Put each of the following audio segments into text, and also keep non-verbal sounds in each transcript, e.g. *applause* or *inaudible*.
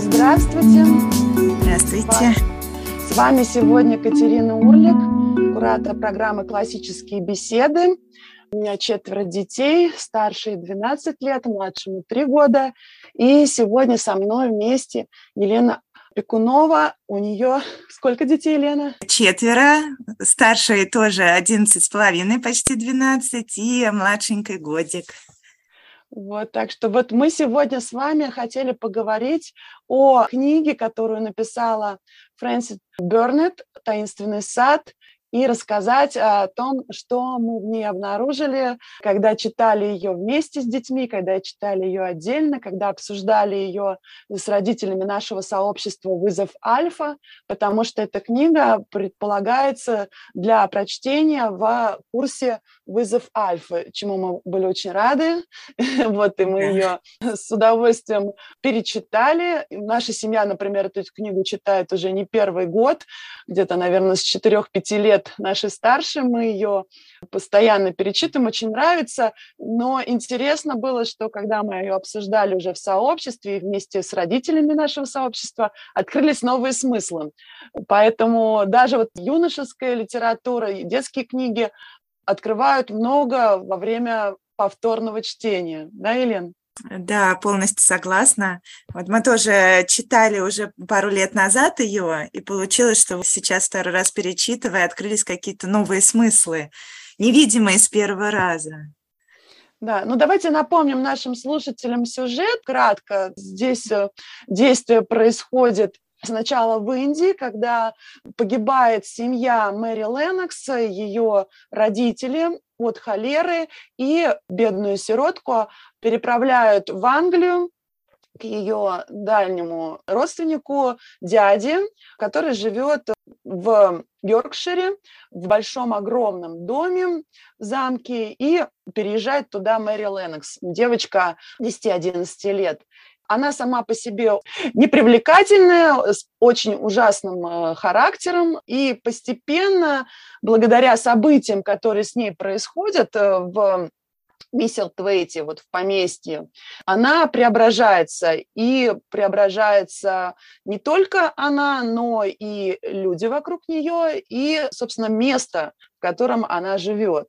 здравствуйте. Здравствуйте. С вами сегодня Катерина Урлик, куратор программы «Классические беседы». У меня четверо детей, старшие 12 лет, младшему 3 года. И сегодня со мной вместе Елена Пекунова. У нее сколько детей, Лена? Четверо. Старшие тоже 11 с половиной, почти 12, и младшенький годик. Вот, так что вот мы сегодня с вами хотели поговорить о книге, которую написала Фрэнсис Бернет «Таинственный сад», и рассказать о том, что мы в ней обнаружили, когда читали ее вместе с детьми, когда читали ее отдельно, когда обсуждали ее с родителями нашего сообщества «Вызов Альфа», потому что эта книга предполагается для прочтения в курсе «Вызов Альфа», чему мы были очень рады. *laughs* Вот, и мы ее с удовольствием перечитали. Наша семья, например, эту книгу читает уже не первый год, где-то, наверное, с 4-5 лет лет наши старшие, мы ее постоянно перечитываем, очень нравится, но интересно было, что когда мы ее обсуждали уже в сообществе и вместе с родителями нашего сообщества, открылись новые смыслы. Поэтому даже вот юношеская литература и детские книги открывают много во время повторного чтения. Да, Елена? Да, полностью согласна. Вот мы тоже читали уже пару лет назад ее, и получилось, что сейчас второй раз перечитывая, открылись какие-то новые смыслы, невидимые с первого раза. Да, ну давайте напомним нашим слушателям сюжет кратко. Здесь э, действие происходит сначала в Индии, когда погибает семья Мэри Леннокс, ее родители от холеры, и бедную сиротку переправляют в Англию к ее дальнему родственнику, дяде, который живет в Йоркшире, в большом огромном доме, замке, и переезжает туда Мэри Леннокс, девочка 10-11 лет. Она сама по себе непривлекательная, с очень ужасным э, характером, и постепенно, благодаря событиям, которые с ней происходят э, в Мисселтвейте, вот в поместье, она преображается. И преображается не только она, но и люди вокруг нее, и, собственно, место, в котором она живет.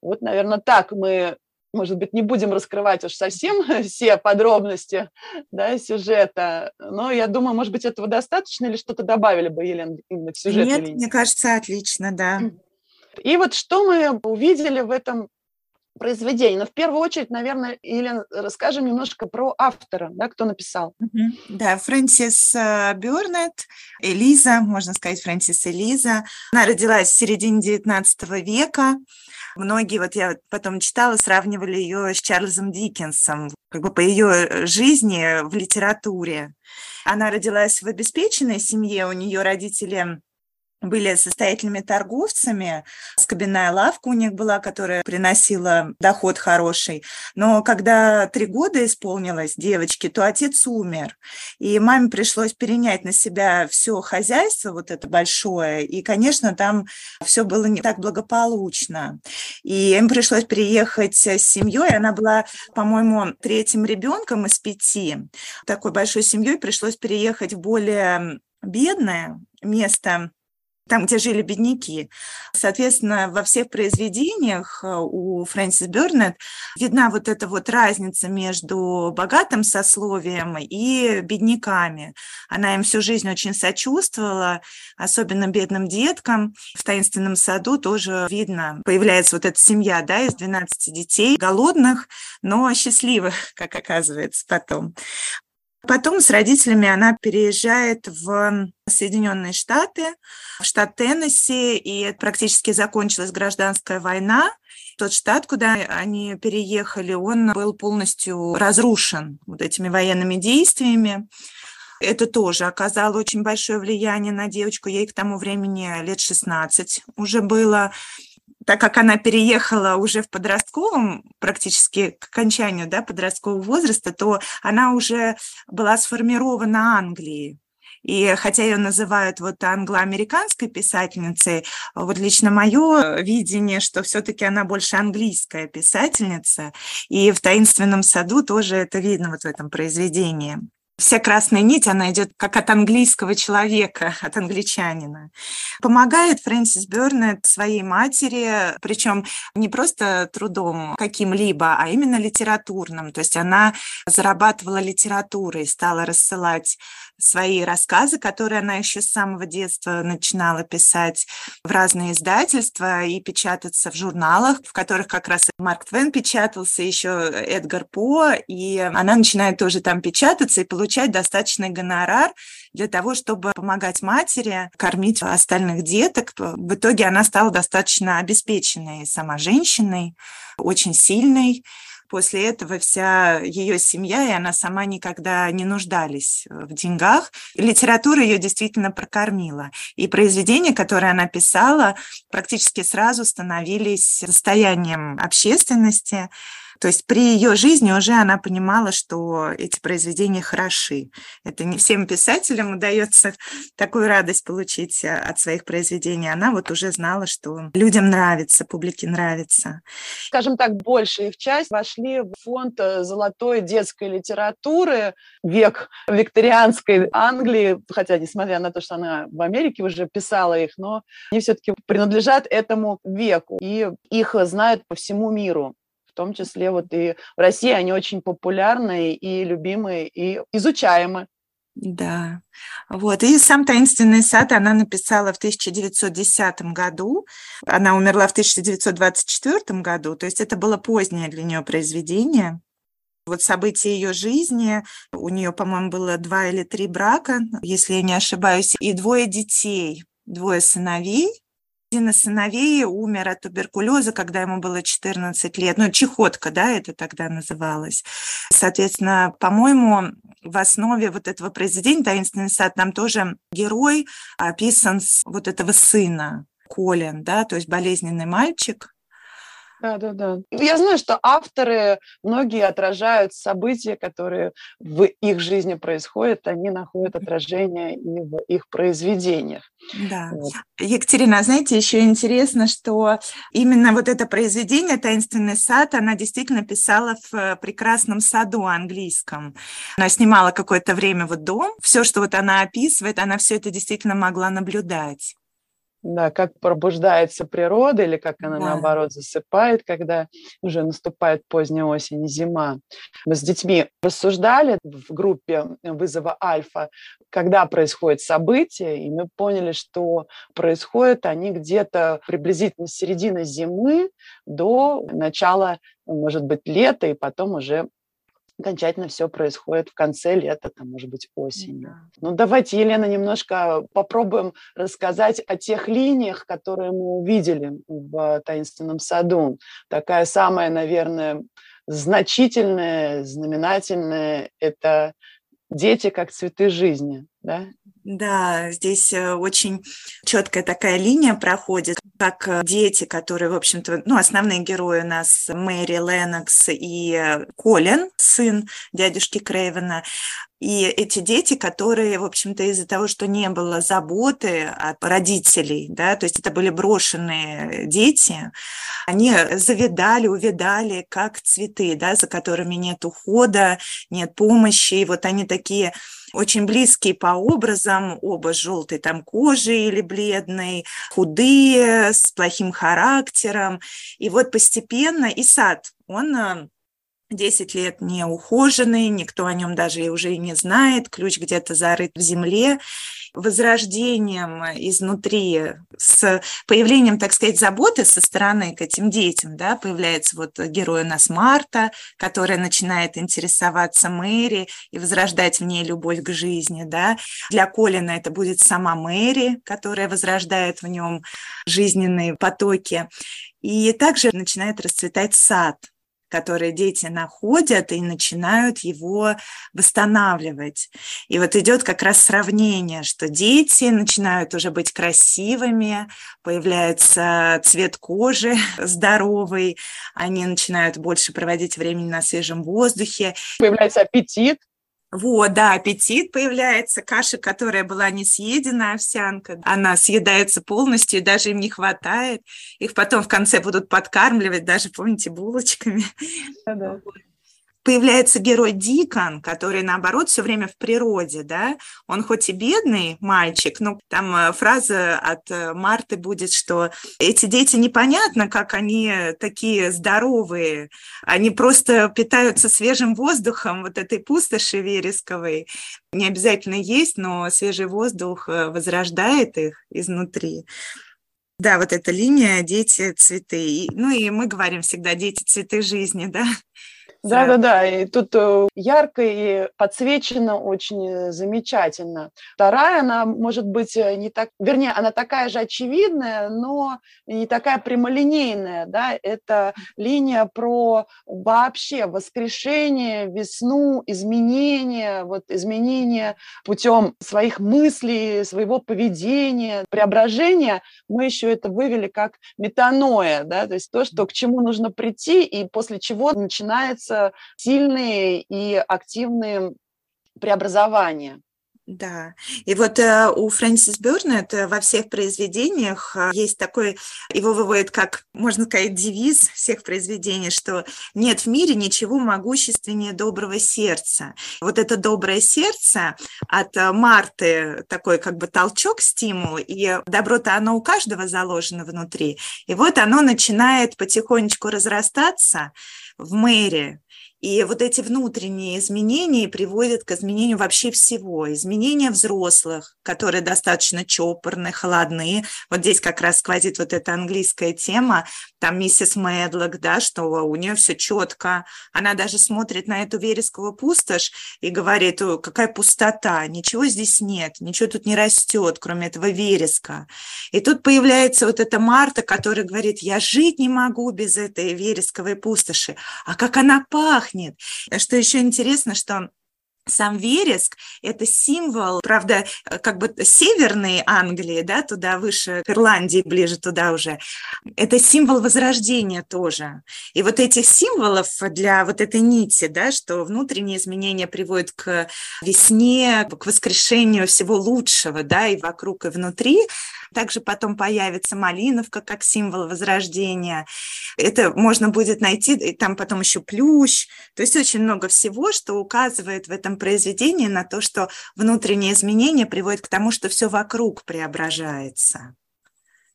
Вот, наверное, так мы может быть, не будем раскрывать уж совсем *laughs* все подробности да, сюжета, но я думаю, может быть, этого достаточно или что-то добавили бы, Елена, именно в сюжет? Нет, мне кажется, отлично, да. И вот что мы увидели в этом произведении? Ну, в первую очередь, наверное, Елена, расскажем немножко про автора, да, кто написал. Да, Фрэнсис э, Бёрнет, Элиза, можно сказать, Фрэнсис Элиза. Она родилась в середине XIX века, Многие, вот я потом читала, сравнивали ее с Чарльзом Диккенсом, как бы по ее жизни в литературе. Она родилась в обеспеченной семье, у нее родители были состоятельными торговцами. Скобяная лавка у них была, которая приносила доход хороший. Но когда три года исполнилось девочке, то отец умер. И маме пришлось перенять на себя все хозяйство, вот это большое. И, конечно, там все было не так благополучно. И им пришлось приехать с семьей. Она была, по-моему, третьим ребенком из пяти. Такой большой семьей пришлось переехать в более бедное место там, где жили бедняки. Соответственно, во всех произведениях э, у Фрэнсис Бёрнет видна вот эта вот разница между богатым сословием и бедняками. Она им всю жизнь очень сочувствовала, особенно бедным деткам. В «Таинственном саду» тоже видно, появляется вот эта семья да, из 12 детей, голодных, но счастливых, *laughs* как оказывается потом. Потом с родителями она переезжает в Соединенные Штаты, в штат Теннесси, и практически закончилась гражданская война. Тот штат, куда они переехали, он был полностью разрушен вот этими военными действиями. Это тоже оказало очень большое влияние на девочку. Ей к тому времени лет 16 уже было так как она переехала уже в подростковом, практически к окончанию да, подросткового возраста, то она уже была сформирована Англией. И хотя ее называют вот англо-американской писательницей, вот лично мое видение, что все-таки она больше английская писательница, и в «Таинственном саду» тоже это видно вот в этом произведении. Вся красная нить, она идет как от английского человека, от англичанина. Помогает Фрэнсис Бернет своей матери, причем не просто трудом каким-либо, а именно литературным. То есть она зарабатывала литературой, стала рассылать свои рассказы, которые она еще с самого детства начинала писать в разные издательства и печататься в журналах, в которых как раз Марк Твен печатался, еще Эдгар По, и она начинает тоже там печататься и получать достаточный гонорар для того, чтобы помогать матери, кормить остальных деток. В итоге она стала достаточно обеспеченной сама женщиной, очень сильной после этого вся ее семья и она сама никогда не нуждались в деньгах. Литература ее действительно прокормила. И произведения, которые она писала, практически сразу становились состоянием общественности. То есть при ее жизни уже она понимала, что эти произведения хороши. Это не всем писателям удается *laughs* такую радость получить э, от своих произведений. Она вот уже знала, что людям нравится, публике нравится. Скажем так, большая их часть вошли в фонд э, золотой детской литературы, век викторианской Англии, хотя, несмотря на то, что она в Америке уже писала их, но они все-таки принадлежат этому веку, и их знают по всему миру в том числе вот и в России они очень популярны и любимые, и изучаемы. Да, вот. И сам «Таинственный сад» она написала в 1910 году. Она умерла в 1924 году, то есть это было позднее для нее произведение. Вот события ее жизни, у нее, по-моему, было два или три брака, если я не ошибаюсь, и двое детей, двое сыновей, один из сыновей умер от туберкулеза, когда ему было 14 лет. Ну, чехотка, да, это тогда называлось. Соответственно, по-моему, в основе вот этого произведения «Таинственный сад» там тоже герой описан с вот этого сына, Колин, да, то есть болезненный мальчик, да, да, да. Я знаю, что авторы, многие отражают события, которые в их жизни происходят, они находят отражение и в их произведениях. Да. Вот. Екатерина, знаете, еще интересно, что именно вот это произведение «Таинственный сад» она действительно писала в прекрасном саду английском. Она снимала какое-то время вот дом. Все, что вот она описывает, она все это действительно могла наблюдать. Да, как пробуждается природа или как она, да. наоборот, засыпает, когда уже наступает поздняя осень и зима. Мы с детьми рассуждали в группе вызова альфа, когда происходит событие, и мы поняли, что происходят они где-то приблизительно с середины зимы до начала, может быть, лета, и потом уже окончательно все происходит в конце лета, там, может быть, осенью. Да. Ну, давайте, Елена, немножко попробуем рассказать о тех линиях, которые мы увидели в «Таинственном саду». Такая самая, наверное, значительная, знаменательная – это дети как цветы жизни, да? Да, здесь э, очень четкая такая линия проходит, как э, дети, которые, в общем-то, ну, основные герои у нас Мэри Ленокс и э, Колин, сын дядюшки Крейвена, и эти дети, которые, в общем-то, из-за того, что не было заботы от родителей, да, то есть это были брошенные дети, они завидали, увидали, как цветы, да, за которыми нет ухода, нет помощи, и вот они такие очень близкие по образам, оба с желтой там кожей или бледной, худые, с плохим характером. И вот постепенно и сад, он 10 лет не ухоженный, никто о нем даже уже и не знает, ключ где-то зарыт в земле. Возрождением изнутри, с появлением, так сказать, заботы со стороны к этим детям, да, появляется вот герой у нас Марта, которая начинает интересоваться Мэри и возрождать в ней любовь к жизни, да. Для Колина это будет сама Мэри, которая возрождает в нем жизненные потоки. И также начинает расцветать сад, которые дети находят и начинают его восстанавливать. И вот идет как раз сравнение, что дети начинают уже быть красивыми, появляется цвет кожи *laughs* здоровый, они начинают больше проводить времени на свежем воздухе. Появляется аппетит. Вот, да, аппетит появляется, каша, которая была не съедена, овсянка, она съедается полностью, и даже им не хватает. Их потом в конце будут подкармливать, даже, помните, булочками. Да, да. Появляется герой Дикон, который, наоборот, все время в природе, да, он хоть и бедный мальчик, но там э, фраза от э, Марты будет, что эти дети непонятно, как они такие здоровые, они просто питаются свежим воздухом вот этой пустоши вересковой. Не обязательно есть, но свежий воздух э, возрождает их изнутри. Да, вот эта линия «Дети, цветы». Ну и мы говорим всегда «Дети, цветы жизни», да? Да, да, да. И тут э, ярко и подсвечено очень замечательно. Вторая, она может быть э, не так, вернее, она такая же очевидная, но не такая прямолинейная. Да? Это линия про вообще воскрешение, весну, изменения, вот изменения путем своих мыслей, своего поведения, преображения. Мы еще это вывели как метаноя, да? то есть то, что к чему нужно прийти и после чего начинается сильные и активные преобразования. Да, и вот э, у Фрэнсис Бёрнет во всех произведениях э, есть такой, его выводит как, можно сказать, девиз всех произведений, что нет в мире ничего могущественнее доброго сердца. Вот это доброе сердце от э, Марты такой как бы толчок, стимул, и добро-то оно у каждого заложено внутри. И вот оно начинает потихонечку разрастаться в мэре, и вот эти внутренние изменения приводят к изменению вообще всего. Изменения взрослых, которые достаточно чопорные, холодные. Вот здесь как раз сквозит вот эта английская тема, там миссис Медлок, да, что у нее все четко. Она даже смотрит на эту вересковую пустошь и говорит, какая пустота, ничего здесь нет, ничего тут не растет, кроме этого вереска. И тут появляется вот эта Марта, которая говорит, я жить не могу без этой вересковой пустоши. А как она пахнет! Пахнет. Что еще интересно, что сам вереск – это символ, правда, как бы северной Англии, да, туда выше, к Ирландии, ближе туда уже. Это символ возрождения тоже. И вот этих символов для вот этой нити, да, что внутренние изменения приводят к весне, к воскрешению всего лучшего, да, и вокруг, и внутри, также потом появится малиновка как символ возрождения. Это можно будет найти, и там потом еще плющ. То есть очень много всего, что указывает в этом произведении на то, что внутренние изменения приводят к тому, что все вокруг преображается.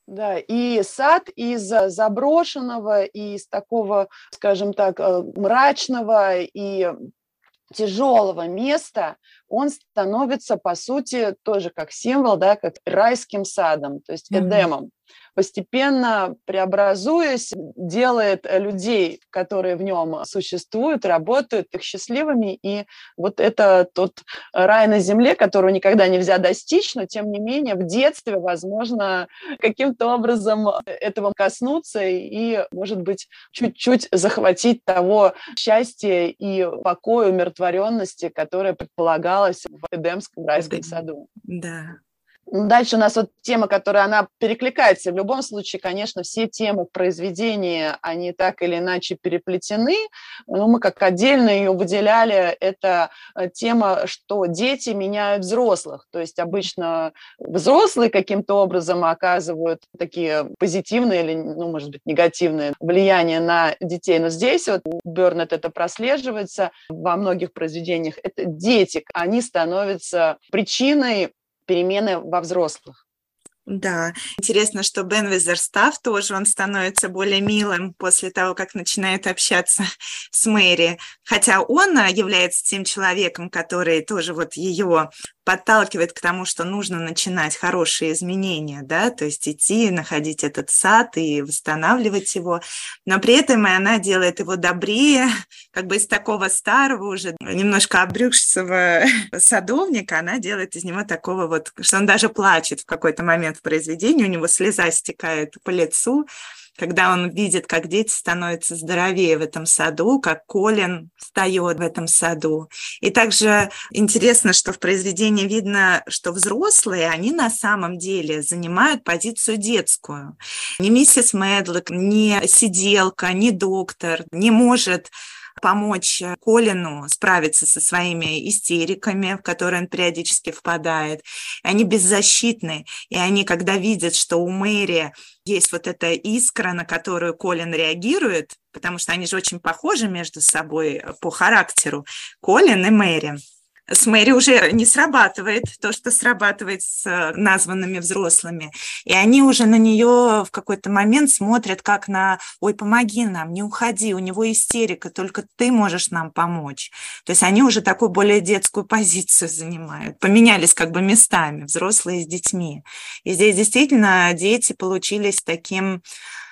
Да, и сад из заброшенного, из такого, скажем так, э, мрачного и тяжелого места, он становится, по сути, тоже как символ, да, как райским садом, то есть Эдемом. Mm-hmm постепенно преобразуясь, делает людей, которые в нем существуют, работают, их счастливыми. И вот это тот рай на земле, которого никогда нельзя достичь, но тем не менее в детстве, возможно, каким-то образом этого коснуться и, может быть, чуть-чуть захватить того счастья и покоя, умиротворенности, которое предполагалось в Эдемском райском саду. Да. Дальше у нас вот тема, которая она перекликается. В любом случае, конечно, все темы произведения, они так или иначе переплетены, но мы как отдельно ее выделяли, это э, тема, что дети меняют взрослых. То есть обычно взрослые каким-то образом оказывают такие позитивные или, ну, может быть, негативные влияния на детей. Но здесь вот у Бернет это прослеживается во многих произведениях. Это дети, они становятся причиной перемены во взрослых. Да, интересно, что Бен Визерстав тоже, он становится более милым после того, как начинает общаться *laughs* с Мэри. Хотя он является тем человеком, который тоже вот ее подталкивает к тому, что нужно начинать хорошие изменения, да, то есть идти, находить этот сад и восстанавливать его, но при этом и она делает его добрее, *laughs* как бы из такого старого уже немножко обрюкшего *laughs* садовника, она делает из него такого вот, что он даже плачет в какой-то момент в произведении, у него слеза стекает по лицу, когда он видит, как дети становятся здоровее в этом саду, как Колин встает в этом саду. И также интересно, что в произведении видно, что взрослые, они на самом деле занимают позицию детскую. Ни миссис Медлок, ни сиделка, ни доктор не может помочь Колину справиться со своими истериками, в которые он периодически впадает. Они беззащитны, и они, когда видят, что у Мэри есть вот эта искра, на которую Колин реагирует, потому что они же очень похожи между собой по характеру, Колин и Мэри с Мэри уже не срабатывает то, что срабатывает с э, названными взрослыми. И они уже на нее в какой-то момент смотрят как на «Ой, помоги нам, не уходи, у него истерика, только ты можешь нам помочь». То есть они уже такую более детскую позицию занимают. Поменялись как бы местами, взрослые с детьми. И здесь действительно дети получились таким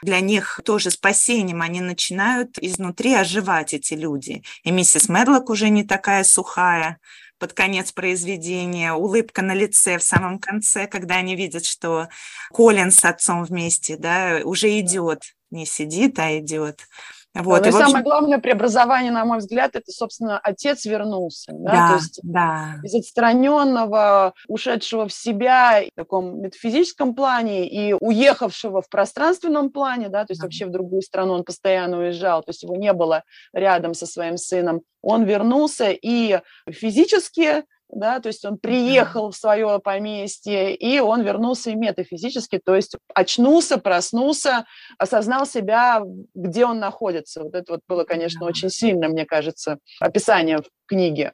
для них тоже спасением. Они начинают изнутри оживать, эти люди. И миссис Медлок уже не такая сухая, под конец произведения, улыбка на лице в самом конце, когда они видят, что Колин с отцом вместе, да, уже идет, не сидит, а идет. Вот. Да, и, и общем... самое главное преобразование, на мой взгляд, это, собственно, отец вернулся. Да, да, То есть да. из отстраненного, ушедшего в себя в таком метафизическом плане и уехавшего в пространственном плане, да, то есть да. вообще в другую страну он постоянно уезжал, то есть его не было рядом со своим сыном. Он вернулся и физически да, то есть он приехал в свое поместье, и он вернулся и метафизически, то есть очнулся, проснулся, осознал себя, где он находится. Вот это вот было, конечно, очень сильно, мне кажется, описание в книге.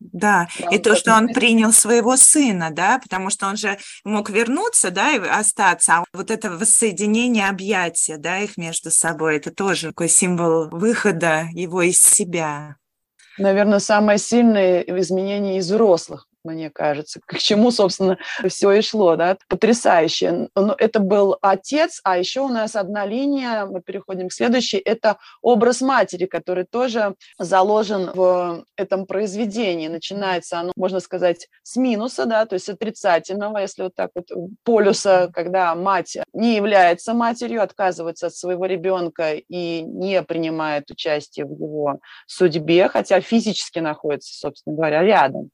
Да, да и то, что он принял своего сына, да, потому что он же мог вернуться, да, и остаться. А вот это воссоединение объятия, да, их между собой, это тоже такой символ выхода его из себя наверное, самое сильное изменение из взрослых мне кажется, к чему, собственно, все и шло, да, потрясающе. Но это был отец, а еще у нас одна линия, мы переходим к следующей, это образ матери, который тоже заложен в этом произведении. Начинается оно, можно сказать, с минуса, да, то есть отрицательного, если вот так вот полюса, когда мать не является матерью, отказывается от своего ребенка и не принимает участие в его судьбе, хотя физически находится, собственно говоря, рядом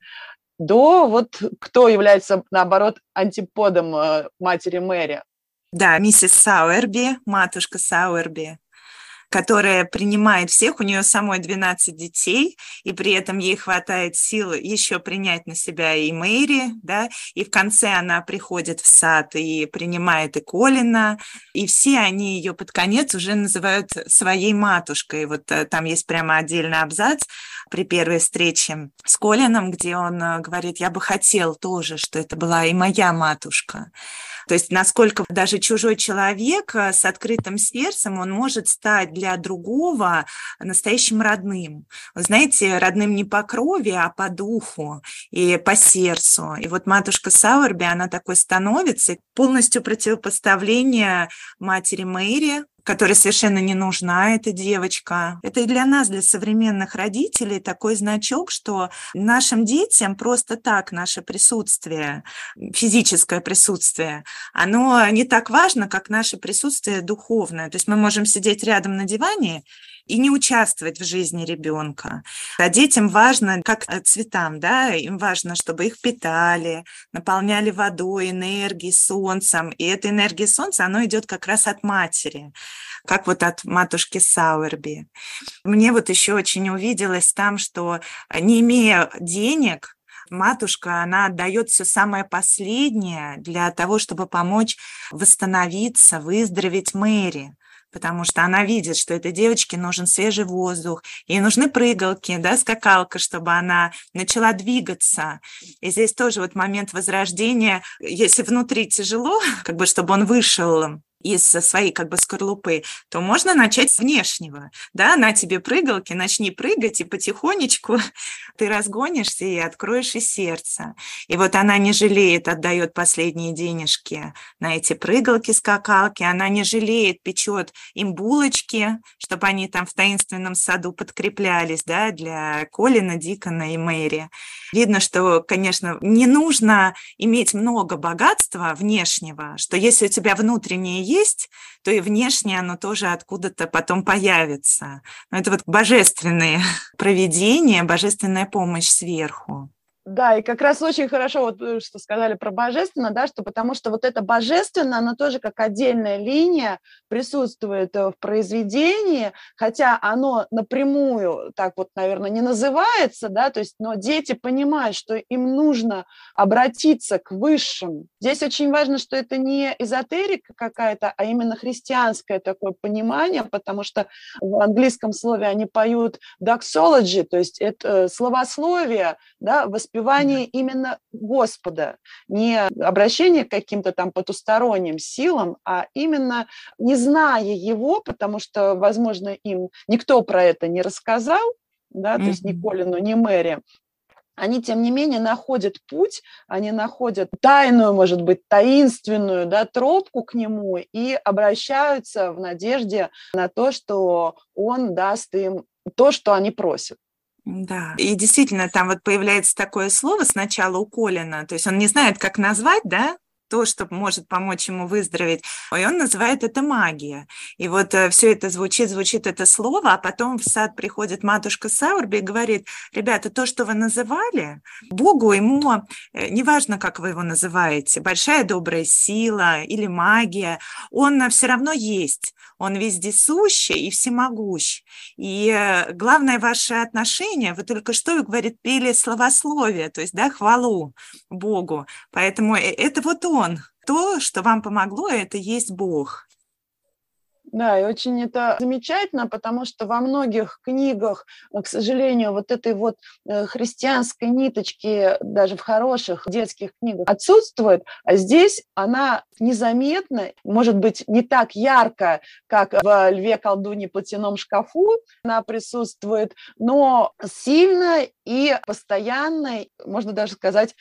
до вот кто является, наоборот, антиподом э, матери Мэри. Да, миссис Сауэрби, матушка Сауэрби которая принимает всех, у нее самой 12 детей, и при этом ей хватает сил еще принять на себя и Мэри, да, и в конце она приходит в сад и принимает и Колина, и все они ее под конец уже называют своей матушкой. Вот э, там есть прямо отдельный абзац при первой встрече с Колином, где он э, говорит, я бы хотел тоже, что это была и моя матушка. То есть насколько даже чужой человек э, с открытым сердцем, он может стать для другого настоящим родным. Вы знаете, родным не по крови, а по духу и по сердцу. И вот матушка Сауэрби, она такой становится, полностью противопоставление матери Мэри, которой совершенно не нужна эта девочка. Это и для нас, для современных родителей, такой значок, что нашим детям просто так наше присутствие, физическое присутствие, оно не так важно, как наше присутствие духовное. То есть мы можем сидеть рядом на диване и не участвовать в жизни ребенка. А детям важно, как э, цветам, да, им важно, чтобы их питали, наполняли водой, энергией, солнцем. И эта энергия солнца, она идет как раз от матери, как вот от матушки Сауэрби. Мне вот еще очень увиделось там, что э, не имея денег, матушка, она отдает все самое последнее для того, чтобы помочь восстановиться, выздороветь Мэри потому что она видит, что этой девочке нужен свежий воздух, ей нужны прыгалки, да, скакалка, чтобы она начала двигаться. И здесь тоже вот момент возрождения, если внутри тяжело, *laughs* как бы чтобы он вышел из своей как бы скорлупы, то можно начать с внешнего. Да, на тебе прыгалки, начни прыгать, и потихонечку *laughs* ты разгонишься и откроешь и сердце. И вот она не жалеет, отдает последние денежки на эти прыгалки, скакалки, она не жалеет, печет им булочки, чтобы они там в таинственном саду подкреплялись, да, для Колина, Дикона и Мэри. Видно, что, конечно, не нужно иметь много богатства внешнего, что если у тебя внутреннее есть, то и внешне оно тоже откуда-то потом появится. Но это вот божественное *laughs* проведение, божественная помощь сверху. Да, и как раз очень хорошо, вот э, что сказали про божественно, да, что потому что вот это божественно, оно тоже как отдельная линия присутствует э, в произведении, хотя оно напрямую так вот, наверное, не называется, да, то есть, но дети понимают, что им нужно обратиться к высшим. Здесь очень важно, что это не эзотерика какая-то, а именно христианское такое понимание, потому что в английском слове они поют doxology, то есть это э, словословие, да, воспевание именно Господа, не обращение к каким-то там потусторонним силам, а именно не зная Его, потому что, возможно, им никто про это не рассказал, да, то есть ни Колину, ни Мэри, они, тем не менее, находят путь, они находят тайную, может быть, таинственную да, тропку к нему и обращаются в надежде на то, что он даст им то, что они просят. Да, и действительно, там вот появляется такое слово сначала у Колина, то есть он не знает, как назвать, да, то, что может помочь ему выздороветь, и он называет это магия. И вот э, все это звучит, звучит это слово, а потом в сад приходит матушка Саурби и говорит, ребята, то, что вы называли, Богу ему, э, неважно, как вы его называете, большая добрая сила или магия, он все равно есть, он вездесущий и всемогущ. И э, главное ваше отношение, вы только что, говорит, пели словословие, то есть, да, хвалу Богу. Поэтому это вот он, он. То, что вам помогло, это есть Бог. Да, и очень это замечательно, потому что во многих книгах, к сожалению, вот этой вот э, христианской ниточки, даже в хороших детских книгах, отсутствует, а здесь она незаметна, может быть, не так ярко, как в «Льве, колдуне, платяном шкафу» она присутствует, но сильно и постоянно, можно даже сказать,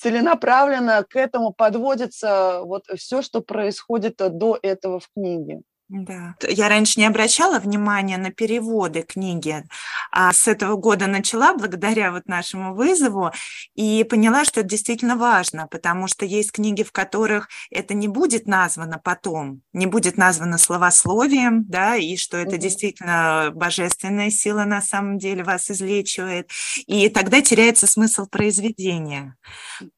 целенаправленно к этому подводится вот все, что происходит до этого в книге. Да. Я раньше не обращала внимания на переводы книги, а с этого года начала благодаря вот нашему вызову и поняла, что это действительно важно, потому что есть книги, в которых это не будет названо потом, не будет названо словословием, да, и что это mm-hmm. действительно божественная сила на самом деле вас излечивает, и тогда теряется смысл произведения.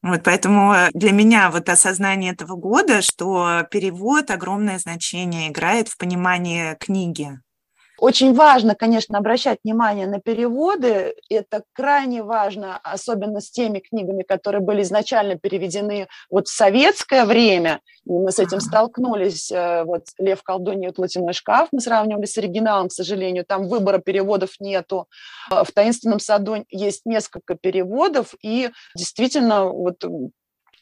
Вот поэтому для меня вот осознание этого года, что перевод огромное значение играет помогает в понимании книги? Очень важно, конечно, обращать внимание на переводы. Это крайне важно, особенно с теми книгами, которые были изначально переведены вот в советское время. И мы с этим столкнулись. Э, вот «Лев, колдунья и платяной шкаф» мы сравнивали с оригиналом, к сожалению. Там выбора переводов нету. В «Таинственном саду» есть несколько переводов. И действительно, вот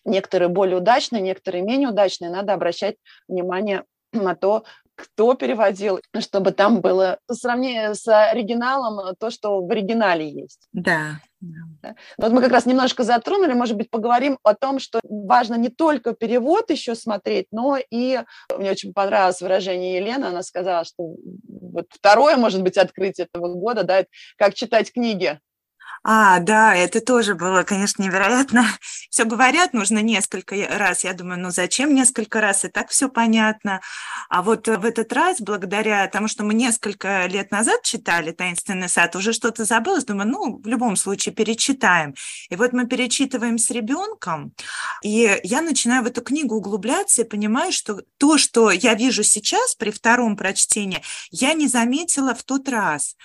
некоторые более удачные, некоторые менее удачные. Надо обращать внимание на то, кто переводил, чтобы там было по сравнению с оригиналом то, что в оригинале есть. Да. да. Вот мы как раз немножко затронули, может быть, поговорим о том, что важно не только перевод еще смотреть, но и мне очень понравилось выражение Елены, она сказала, что вот второе, может быть, открытие этого года, да, как читать книги а, да, это тоже было, конечно, невероятно. Все говорят, нужно несколько раз. Я думаю, ну зачем несколько раз? И так все понятно. А вот в этот раз, благодаря тому, что мы несколько лет назад читали «Таинственный сад», уже что-то забылось, думаю, ну, в любом случае перечитаем. И вот мы перечитываем с ребенком, и я начинаю в эту книгу углубляться и понимаю, что то, что я вижу сейчас при втором прочтении, я не заметила в тот раз.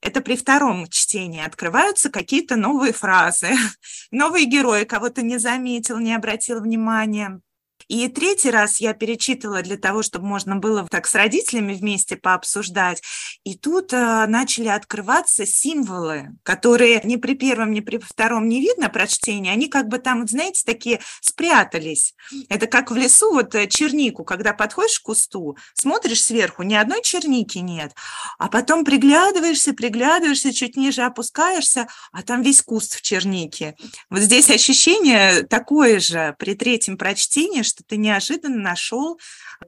Это при втором чтении открываются какие-то новые фразы, *laughs* новые герои, кого то не заметил, не обратил внимания. И третий раз я перечитывала для того, чтобы можно было так с родителями вместе пообсуждать. И тут э, начали открываться символы, которые ни при первом, ни при втором не видно прочтения. Они как бы там, знаете, такие спрятались. Это как в лесу, вот э, чернику, когда подходишь к кусту, смотришь сверху, ни одной черники нет. А потом приглядываешься, приглядываешься, чуть ниже опускаешься, а там весь куст в чернике. Вот здесь ощущение такое же при третьем прочтении, что ты неожиданно нашел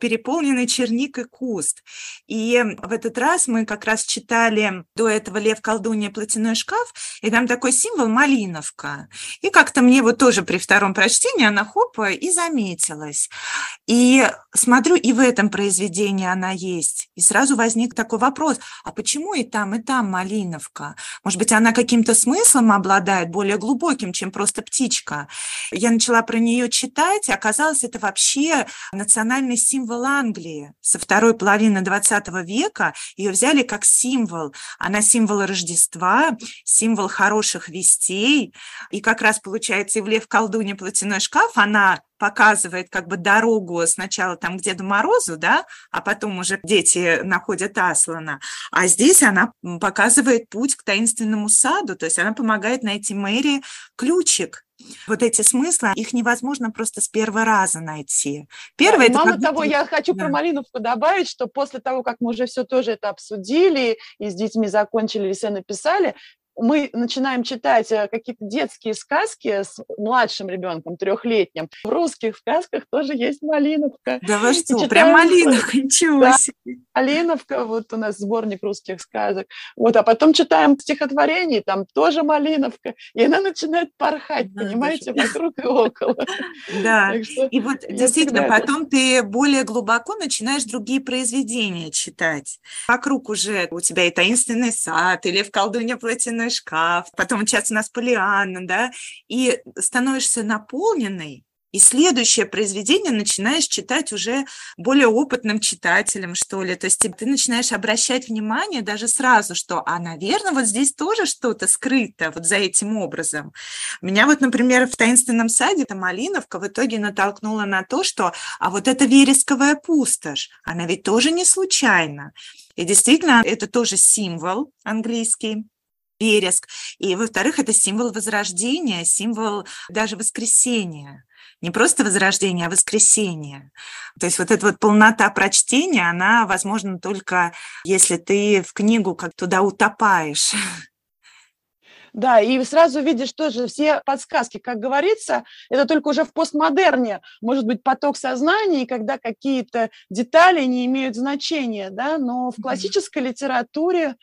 переполненный черникой куст. И в этот раз мы как раз читали до этого «Лев, колдунья, платяной шкаф», и там такой символ «малиновка». И как-то мне вот тоже при втором прочтении она хопа и заметилась. И смотрю, и в этом произведении она есть. И сразу возник такой вопрос, а почему и там, и там малиновка? Может быть, она каким-то смыслом обладает, более глубоким, чем просто птичка? Я начала про нее читать, и оказалось, это вообще национальный символ Англии. Со второй половины 20 века ее взяли как символ. Она символ Рождества, символ хороших вестей. И как раз получается и в «Лев, колдунья, платяной шкаф» она показывает как бы дорогу сначала там к Деду Морозу, да, а потом уже дети находят Аслана. А здесь она показывает путь к таинственному саду, то есть она помогает найти Мэри ключик вот эти смыслы, их невозможно просто с первого раза найти. Первое, да, мало того, я хочу да. про Малиновку добавить, что после того, как мы уже все тоже это обсудили и с детьми закончили, все написали, мы начинаем читать э, какие-то детские сказки с младшим ребенком, трехлетним. В русских сказках тоже есть малиновка. Да вы что, читаем... прям малиновка, *laughs* ничего да, себе. Малиновка, вот у нас сборник русских сказок. Вот, а потом читаем стихотворение, там тоже малиновка, и она начинает порхать, да, понимаете, даже... вокруг и около. *laughs* Да, и вот действительно, потом ты более глубоко начинаешь другие произведения читать. Вокруг уже у тебя и таинственный сад, или в колдуне платяной книжный шкаф, потом сейчас у нас Полианна, да, и становишься наполненной, и следующее произведение начинаешь читать уже более опытным читателем, что ли. То есть ты начинаешь обращать внимание даже сразу, что, а, наверное, вот здесь тоже что-то скрыто вот за этим образом. Меня вот, например, в «Таинственном саде» эта Малиновка в итоге натолкнула на то, что, а вот эта вересковая пустошь, она ведь тоже не случайна. И действительно, это тоже символ английский, вереск. И, во-вторых, это символ возрождения, символ даже воскресения. Не просто возрождение, а воскресение. То есть вот эта вот полнота прочтения, она возможна только если ты в книгу как туда утопаешь. Да, и сразу видишь тоже все подсказки, как говорится, это только уже в постмодерне может быть поток сознания, когда какие-то детали не имеют значения, да, но в классической литературе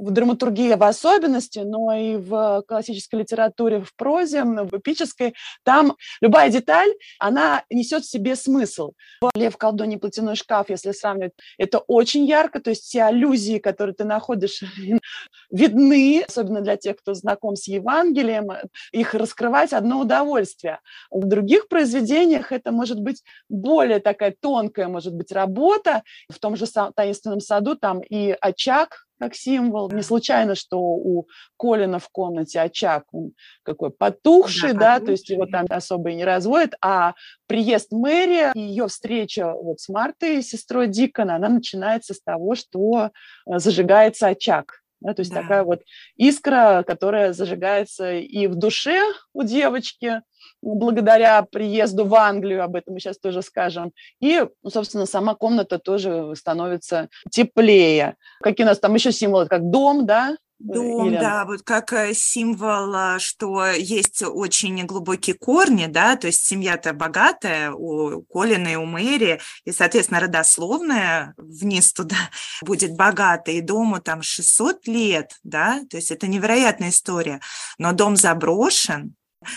в драматургии в особенности, но и в классической литературе, в прозе, в эпической, там любая деталь, она несет в себе смысл. «Лев, колдунья, платяной шкаф», если сравнивать, это очень ярко, то есть все аллюзии, которые ты находишь, *laughs* видны, особенно для тех, кто знаком с Евангелием, их раскрывать одно удовольствие. В других произведениях это может быть более такая тонкая, может быть, работа. В том же «Таинственном саду» там и очаг, как символ. Не случайно, что у Колина в комнате очаг, он какой потухший, да, да то есть его там особо и не разводят, а приезд Мэри, ее встреча вот с Мартой, сестрой Дикона, она начинается с того, что э, зажигается очаг. Да, то есть да. такая вот искра, которая зажигается и в душе у девочки, благодаря приезду в Англию, об этом мы сейчас тоже скажем. И, ну, собственно, сама комната тоже становится теплее. Какие у нас там еще символы, как дом, да, Дом, Или... да, вот как э, символ, а, что есть очень глубокие корни, да, то есть семья-то богатая у Колина и у Мэри, и, соответственно, родословная вниз туда *laughs* будет богатая, и дому там 600 лет, да, то есть это невероятная история, но дом заброшен,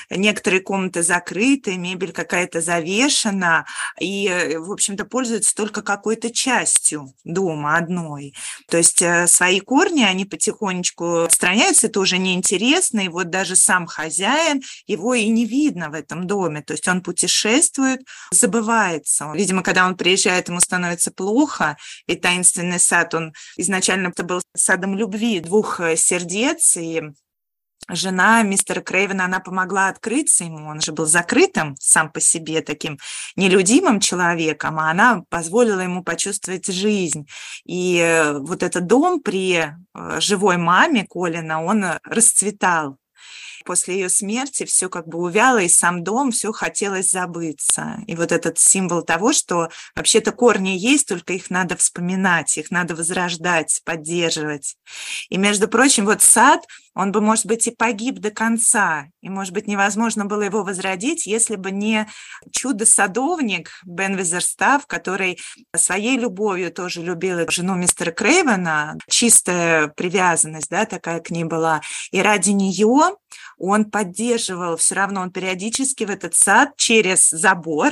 Некоторые комнаты закрыты, мебель какая-то завешена, и, э, в общем-то, пользуются только какой-то частью дома одной. То есть э, свои корни, они потихонечку отстраняются, это уже неинтересно, и вот даже сам хозяин, его и не видно в этом доме, то есть он путешествует, забывается. Видимо, когда он приезжает, ему становится плохо, и таинственный сад, он изначально это был садом любви двух э, сердец, и жена мистера Крейвена, она помогла открыться ему, он же был закрытым сам по себе таким нелюдимым человеком, а она позволила ему почувствовать жизнь. И э, вот этот дом при э, живой маме Колина, он расцветал после ее смерти все как бы увяло, и сам дом, все хотелось забыться. И вот этот символ того, что вообще-то корни есть, только их надо вспоминать, их надо возрождать, поддерживать. И, между прочим, вот сад, он бы, может быть, и погиб до конца, и, может быть, невозможно было его возродить, если бы не чудо-садовник Бен Визерстав, который своей любовью тоже любил жену мистера Крейвена, чистая привязанность, да, такая к ней была, и ради нее он поддерживал, все равно он периодически в этот сад через забор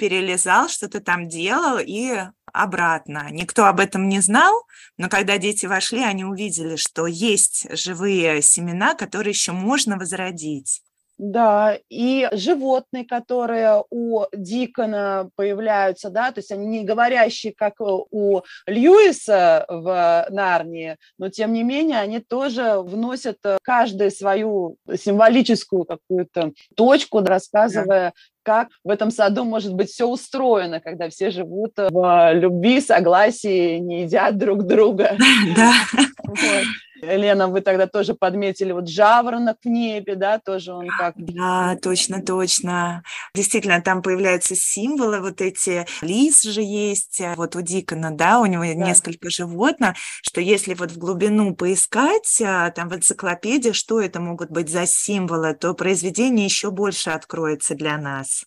перелезал, что-то там делал и обратно. Никто об этом не знал, но когда дети вошли, они увидели, что есть живые семена, которые еще можно возродить. Да, и животные, которые у Дикона появляются, да, то есть они не говорящие, как у Льюиса в Нарнии, но тем не менее они тоже вносят каждую свою символическую какую-то точку, рассказывая, как в этом саду может быть все устроено, когда все живут в любви, согласии, не едят друг друга. *laughs* Да. Вот. Лена, вы тогда тоже подметили вот жаворонок в небе, да, тоже он как... Да, точно, точно. Действительно, там появляются символы, вот эти лис же есть, а вот у Дикона, да, у него да. несколько животных, что если вот в глубину поискать, а, там в энциклопедии, что это могут быть за символы, то произведение еще больше откроется для нас.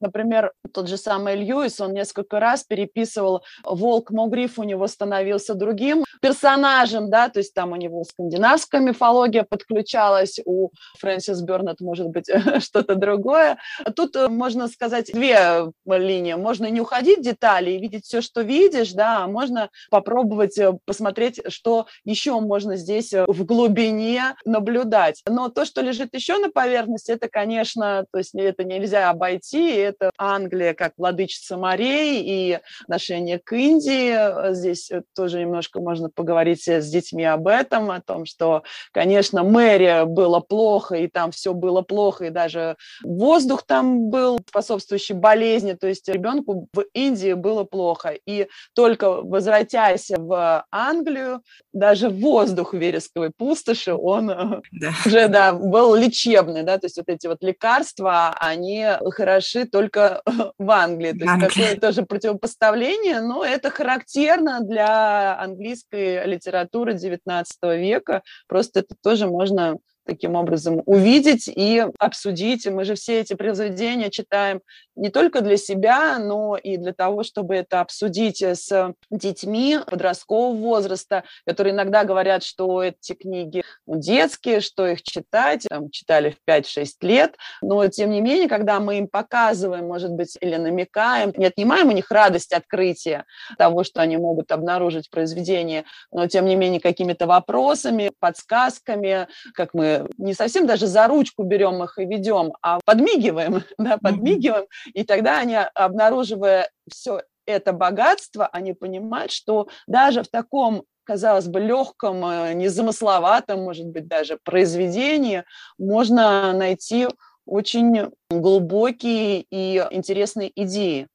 Например, тот же самый Льюис, он несколько раз переписывал «Волк Могриф» у него становился другим персонажем, да, то есть там у него скандинавская мифология подключалась, у Фрэнсис Бернет, может быть, *laughs* что-то другое. Тут э, можно сказать две линии. Можно не уходить в детали и видеть все, что видишь, да, а можно попробовать э, посмотреть, что еще можно здесь э, в глубине наблюдать. Но то, что лежит еще на поверхности, это, конечно, то есть это нельзя обойти, это Англия как владычица морей и отношение к Индии. Здесь тоже немножко можно поговорить с детьми об этом, о том, что, конечно, мэрия было плохо, и там все было плохо, и даже воздух там был способствующий болезни, то есть ребенку в Индии было плохо. И только возвратясь в Англию, даже воздух вересковой пустоши, он да. уже да, был лечебный, да, то есть вот эти вот лекарства, они хороши только в Англии. То есть такое *laughs* тоже противопоставление, но это характерно для английской литературы XIX века. Просто это тоже можно таким образом увидеть и обсудить. Мы же все эти произведения читаем не только для себя, но и для того, чтобы это обсудить с детьми подросткового возраста, которые иногда говорят, что эти книги ну, детские, что их читать, там, читали в 5-6 лет, но тем не менее, когда мы им показываем, может быть, или намекаем, не отнимаем у них радость открытия того, что они могут обнаружить в произведении, но тем не менее какими-то вопросами, подсказками, как мы не совсем даже за ручку берем их и ведем, а подмигиваем, *laughs* да, подмигиваем, и тогда они, обнаруживая все это богатство, они понимают, что даже в таком казалось бы, легком, э, незамысловатом, может быть, даже произведении можно найти очень глубокие и интересные идеи.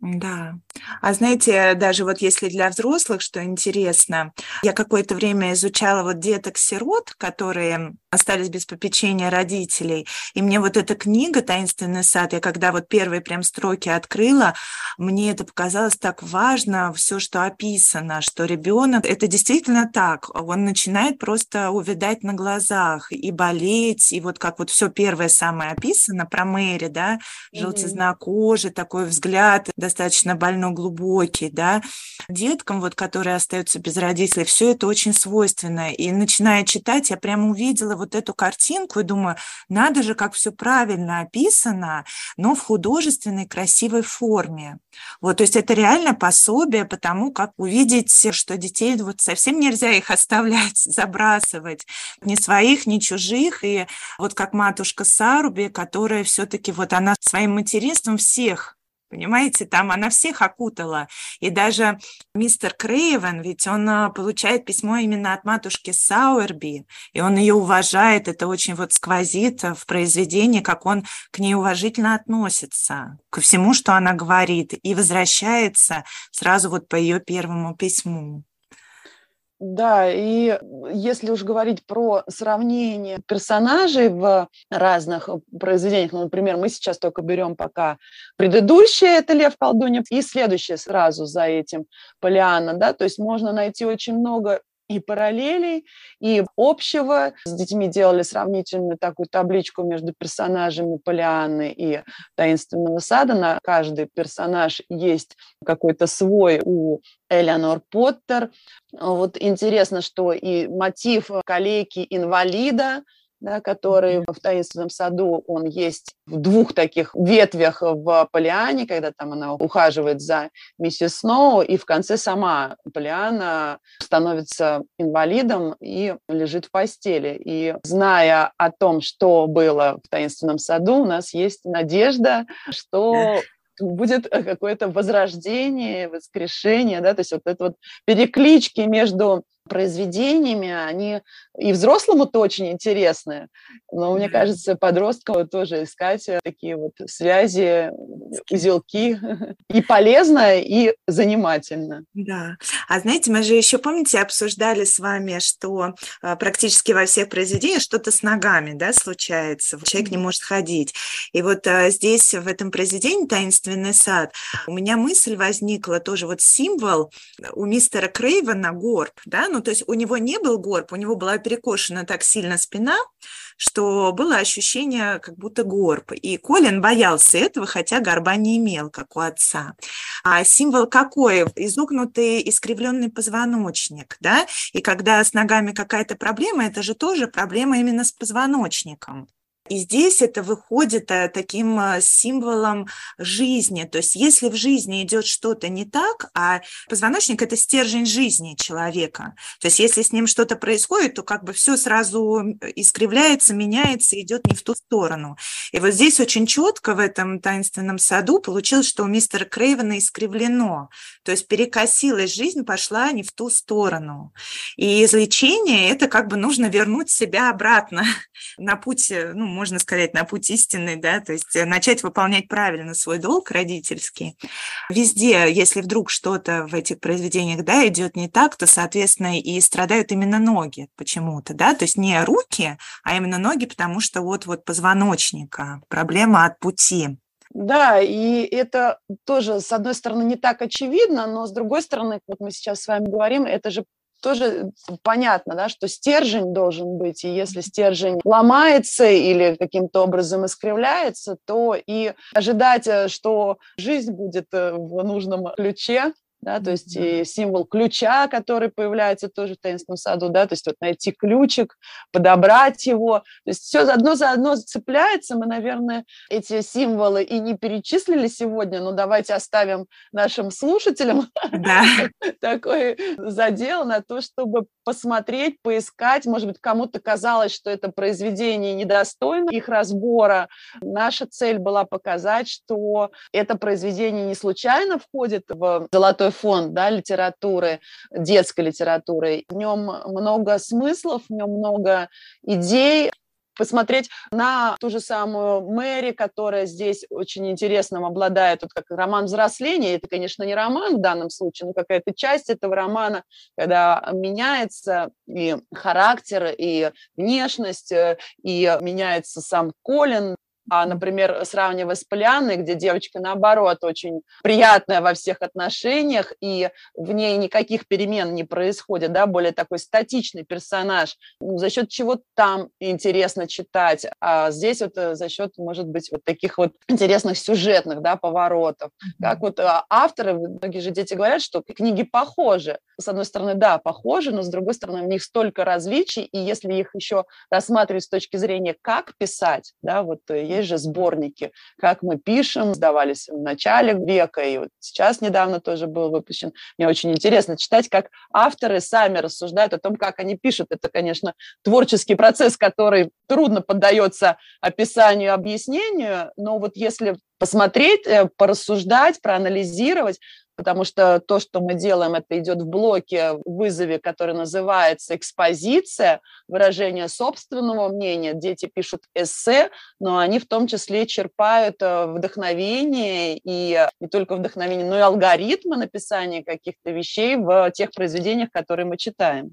Да. А знаете, даже вот если для взрослых, что интересно, я какое-то время изучала вот деток-сирот, которые остались без попечения родителей, и мне вот эта книга «Таинственный сад», я когда вот первые прям строки открыла, мне это показалось так важно, все, что описано, что ребенок, это действительно так, он начинает просто увидать на глазах и болеть, и вот как вот все первое самое описано про Мэри, да, желтизна кожи, такой взгляд, достаточно больно глубокий, да, деткам, вот, которые остаются без родителей, все это очень свойственно. И начиная читать, я прямо увидела вот эту картинку и думаю, надо же, как все правильно описано, но в художественной красивой форме. Вот, то есть это реально пособие по тому, как увидеть, что детей вот совсем нельзя их оставлять, забрасывать, ни своих, ни чужих. И вот как матушка Саруби, которая все-таки вот она своим материнством всех Понимаете, там она всех окутала. И даже мистер Крейвен, ведь он а, получает письмо именно от матушки Сауэрби, и он ее уважает. Это очень вот сквозит в произведении, как он к ней уважительно относится, ко всему, что она говорит, и возвращается сразу вот по ее первому письму. Да, и если уж говорить про сравнение персонажей в разных произведениях, ну, например, мы сейчас только берем пока предыдущее, это Лев Колдунья, и следующее сразу за этим Полиана, да, то есть можно найти очень много и параллелей, и общего. С детьми делали сравнительную такую табличку между персонажами Полианны и Таинственного сада. На каждый персонаж есть какой-то свой у Элеонор Поттер. Вот интересно, что и мотив калеки-инвалида – да, который в таинственном саду, он есть в двух таких ветвях в Полиане, когда там она ухаживает за миссис Сноу, и в конце сама Полиана становится инвалидом и лежит в постели. И зная о том, что было в таинственном саду, у нас есть надежда, что будет какое-то возрождение, воскрешение, да, то есть вот это вот переклички между произведениями, они и взрослому-то очень интересны, но мне кажется, подросткам тоже искать э, такие вот связи, узелки *laughs* и полезно, и занимательно. Да. А знаете, мы же еще, помните, обсуждали с вами, что а, практически во всех произведениях что-то с ногами, да, случается, человек не может ходить. И вот здесь, в этом произведении «Таинственный сад», у меня мысль возникла тоже, вот символ у мистера Крейвена горб, да, ну, ну, то есть у него не был горб, у него была перекошена так сильно спина, что было ощущение, как будто горб. И Колин боялся этого, хотя горба не имел, как у отца. А символ какой? Изогнутый, искривленный позвоночник, да? И когда с ногами какая-то проблема, это же тоже проблема именно с позвоночником. И здесь это выходит э, таким э, символом жизни. То есть если в жизни идет что-то не так, а позвоночник – это стержень жизни человека. То есть если с ним что-то происходит, то как бы все сразу искривляется, меняется, идет не в ту сторону. И вот здесь очень четко в этом таинственном саду получилось, что у мистера Крейвена искривлено. То есть перекосилась жизнь, пошла не в ту сторону. И излечение – это как бы нужно вернуть себя обратно *laughs* на путь, э, ну, можно сказать, на путь истины, да, то есть э, начать выполнять правильно свой долг родительский. Везде, если вдруг что-то в этих произведениях, да, идет не так, то, соответственно, и страдают именно ноги почему-то, да, то есть не руки, а именно ноги, потому что вот-вот позвоночника, проблема от пути. Да, и это тоже, с одной стороны, не так очевидно, но с другой стороны, вот мы сейчас с вами говорим, это же тоже понятно, да, что стержень должен быть, и если стержень ломается или каким-то образом искривляется, то и ожидать, э, что жизнь будет э, в нужном ключе, да, то есть и символ ключа, который появляется тоже в таинственном саду, да, то есть вот найти ключик, подобрать его, то есть все одно за одно цепляется, мы, наверное, эти символы и не перечислили сегодня, но давайте оставим нашим слушателям да. *laughs* такой задел на то, чтобы посмотреть, поискать, может быть, кому-то казалось, что это произведение недостойно их разбора. Наша цель была показать, что это произведение не случайно входит в золотой такой фонд да, литературы, детской литературы. В нем много смыслов, в нем много идей, посмотреть на ту же самую Мэри, которая здесь очень интересным обладает, вот как роман взросления. Это, конечно, не роман в данном случае, но какая-то часть этого романа, когда меняется и характер, и внешность, э, и меняется сам Колин, а, например, сравнивая с Полианной, где девочка, наоборот, очень приятная во всех отношениях, и в ней никаких перемен не происходит, да, более такой статичный персонаж, ну, за счет чего там интересно читать, а здесь вот э, за счет, может быть, вот таких вот интересных сюжетных, да, поворотов. Как вот а, авторы, многие же дети говорят, что книги похожи. С одной стороны, да, похожи, но с другой стороны, в них столько различий, и если их еще рассматривать с точки зрения, как писать, да, вот есть есть же сборники, как мы пишем, сдавались в начале века, и вот сейчас недавно тоже был выпущен. Мне очень интересно читать, как авторы сами рассуждают о том, как они пишут. Это, конечно, творческий процесс, который трудно поддается описанию, объяснению, но вот если посмотреть, э, порассуждать, проанализировать, потому что то, что мы делаем, это идет в блоке в вызове, который называется экспозиция, выражение собственного мнения. Дети пишут эссе, но они в том числе черпают э, вдохновение, и не только вдохновение, но и алгоритмы написания каких-то вещей в тех произведениях, которые мы читаем.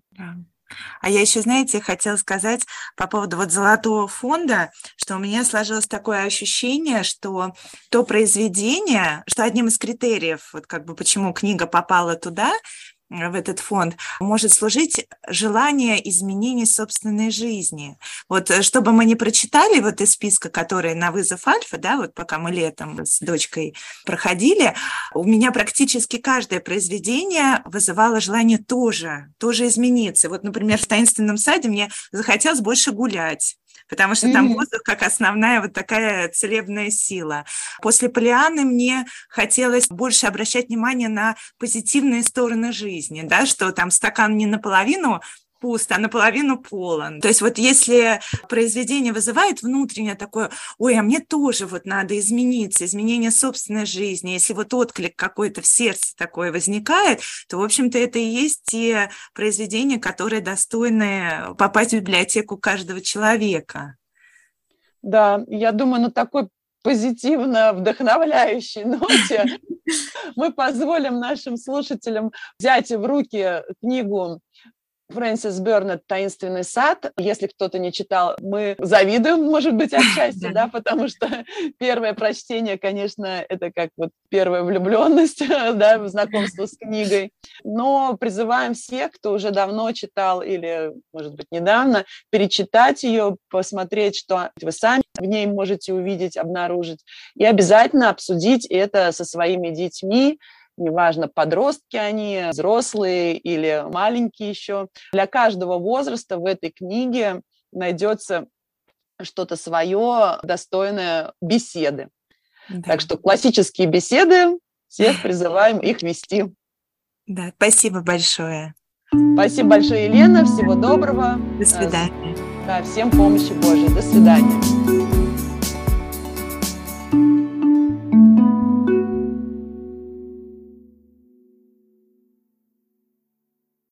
А я еще, знаете, хотела сказать по поводу вот золотого фонда, что у меня сложилось такое ощущение, что то произведение, что одним из критериев, вот как бы почему книга попала туда, в этот фонд может служить желание изменения собственной жизни. Вот э, чтобы мы не прочитали вот из списка, который на вызов Альфа, да, вот пока мы летом с дочкой проходили, у меня практически каждое произведение вызывало желание тоже, тоже измениться. Вот, например, в таинственном саде мне захотелось больше гулять потому что там воздух как основная вот такая целебная сила. После Полианы мне хотелось больше обращать внимание на позитивные стороны жизни, да, что там стакан не наполовину пуст, а наполовину полон. То есть вот если произведение вызывает внутреннее такое, ой, а мне тоже вот надо измениться, изменение собственной жизни, если вот отклик какой-то в сердце такой возникает, то, в общем-то, это и есть те произведения, которые достойны попасть в библиотеку каждого человека. Да, я думаю, на такой позитивно вдохновляющей *laughs* ноте мы позволим нашим слушателям взять в руки книгу Фрэнсис Бернет «Таинственный сад». Если кто-то не читал, мы завидуем, может быть, отчасти, да, потому что первое прочтение, конечно, это как вот первая влюбленность, *laughs* да, знакомство с книгой. Но призываем всех, кто уже давно читал или, может быть, недавно, перечитать ее, посмотреть, что вы сами в ней можете увидеть, обнаружить, и обязательно обсудить это со своими детьми, неважно, подростки они, взрослые или маленькие еще. Для каждого возраста в этой книге найдется что-то свое, достойное беседы. Да. Так что классические беседы, всех призываем их вести. Да, спасибо большое. Спасибо большое, Елена. Всего доброго. До свидания. Да, всем помощи Божьей. До свидания.